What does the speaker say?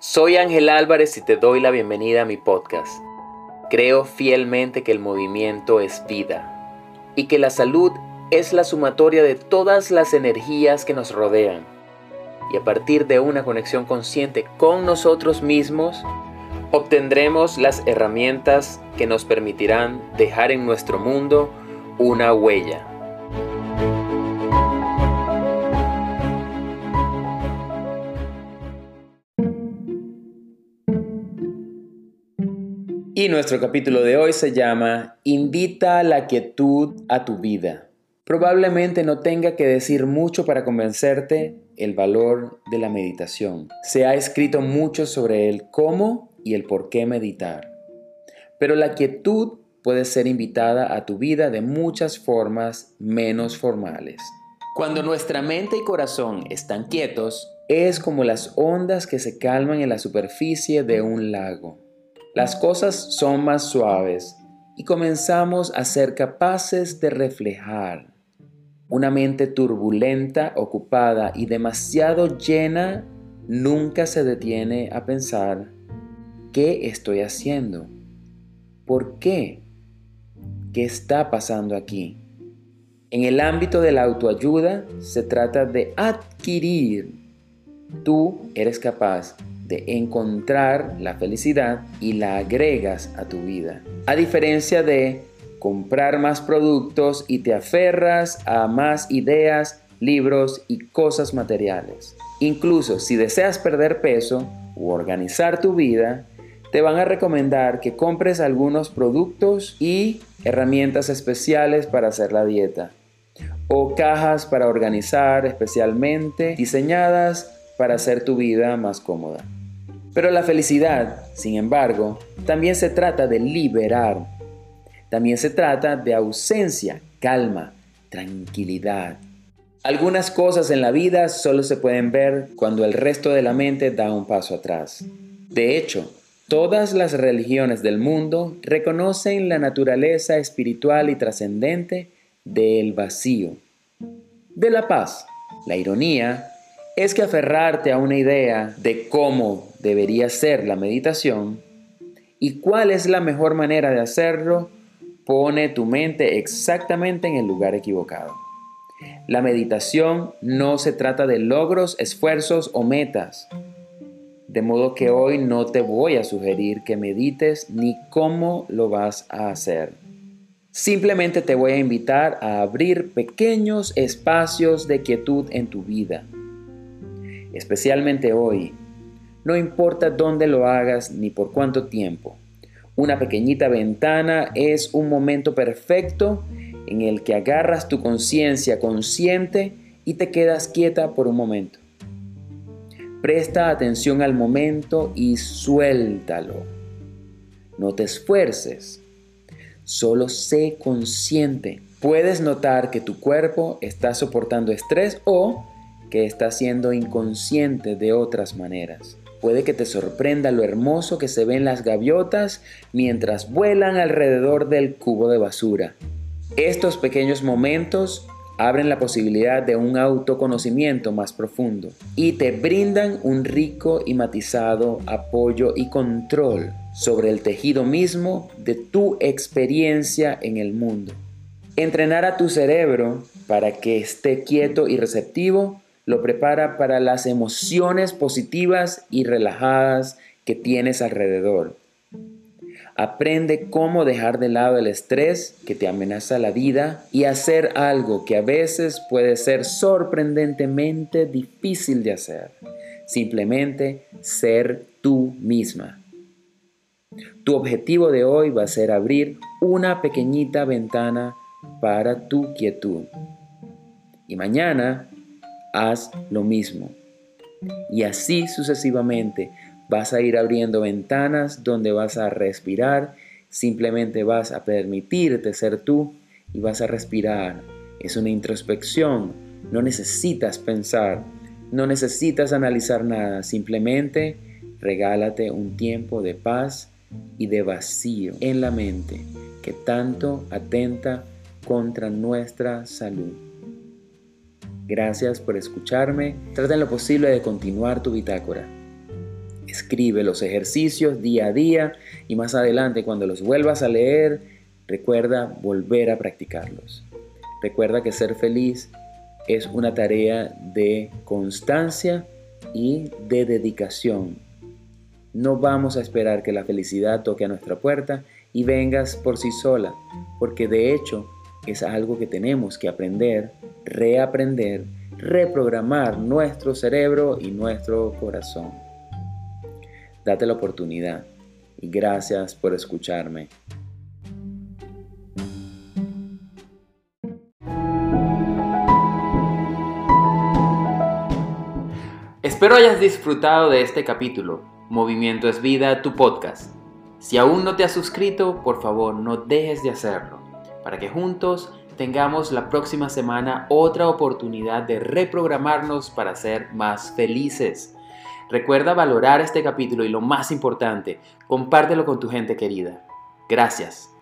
Soy Ángel Álvarez y te doy la bienvenida a mi podcast. Creo fielmente que el movimiento es vida y que la salud es la sumatoria de todas las energías que nos rodean. Y a partir de una conexión consciente con nosotros mismos, obtendremos las herramientas que nos permitirán dejar en nuestro mundo una huella. Y nuestro capítulo de hoy se llama Invita la quietud a tu vida. Probablemente no tenga que decir mucho para convencerte el valor de la meditación. Se ha escrito mucho sobre el cómo y el por qué meditar. Pero la quietud puede ser invitada a tu vida de muchas formas menos formales. Cuando nuestra mente y corazón están quietos, es como las ondas que se calman en la superficie de un lago las cosas son más suaves y comenzamos a ser capaces de reflejar. Una mente turbulenta, ocupada y demasiado llena nunca se detiene a pensar, ¿qué estoy haciendo? ¿Por qué? ¿Qué está pasando aquí? En el ámbito de la autoayuda se trata de adquirir. Tú eres capaz de encontrar la felicidad y la agregas a tu vida. A diferencia de comprar más productos y te aferras a más ideas, libros y cosas materiales. Incluso si deseas perder peso o organizar tu vida, te van a recomendar que compres algunos productos y herramientas especiales para hacer la dieta o cajas para organizar especialmente diseñadas para hacer tu vida más cómoda. Pero la felicidad, sin embargo, también se trata de liberar. También se trata de ausencia, calma, tranquilidad. Algunas cosas en la vida solo se pueden ver cuando el resto de la mente da un paso atrás. De hecho, todas las religiones del mundo reconocen la naturaleza espiritual y trascendente del vacío, de la paz, la ironía, es que aferrarte a una idea de cómo debería ser la meditación y cuál es la mejor manera de hacerlo pone tu mente exactamente en el lugar equivocado. La meditación no se trata de logros, esfuerzos o metas. De modo que hoy no te voy a sugerir que medites ni cómo lo vas a hacer. Simplemente te voy a invitar a abrir pequeños espacios de quietud en tu vida especialmente hoy. No importa dónde lo hagas ni por cuánto tiempo. Una pequeñita ventana es un momento perfecto en el que agarras tu conciencia consciente y te quedas quieta por un momento. Presta atención al momento y suéltalo. No te esfuerces. Solo sé consciente. Puedes notar que tu cuerpo está soportando estrés o que está siendo inconsciente de otras maneras. Puede que te sorprenda lo hermoso que se ven las gaviotas mientras vuelan alrededor del cubo de basura. Estos pequeños momentos abren la posibilidad de un autoconocimiento más profundo y te brindan un rico y matizado apoyo y control sobre el tejido mismo de tu experiencia en el mundo. Entrenar a tu cerebro para que esté quieto y receptivo lo prepara para las emociones positivas y relajadas que tienes alrededor. Aprende cómo dejar de lado el estrés que te amenaza la vida y hacer algo que a veces puede ser sorprendentemente difícil de hacer. Simplemente ser tú misma. Tu objetivo de hoy va a ser abrir una pequeñita ventana para tu quietud. Y mañana haz lo mismo. Y así sucesivamente vas a ir abriendo ventanas donde vas a respirar, simplemente vas a permitirte ser tú y vas a respirar. Es una introspección, no necesitas pensar, no necesitas analizar nada, simplemente regálate un tiempo de paz y de vacío en la mente que tanto atenta contra nuestra salud. Gracias por escucharme. Trata en lo posible de continuar tu bitácora. Escribe los ejercicios día a día y más adelante cuando los vuelvas a leer, recuerda volver a practicarlos. Recuerda que ser feliz es una tarea de constancia y de dedicación. No vamos a esperar que la felicidad toque a nuestra puerta y vengas por sí sola, porque de hecho es algo que tenemos que aprender, reaprender, reprogramar nuestro cerebro y nuestro corazón. Date la oportunidad y gracias por escucharme. Espero hayas disfrutado de este capítulo. Movimiento es vida, tu podcast. Si aún no te has suscrito, por favor no dejes de hacerlo, para que juntos tengamos la próxima semana otra oportunidad de reprogramarnos para ser más felices. Recuerda valorar este capítulo y lo más importante, compártelo con tu gente querida. Gracias.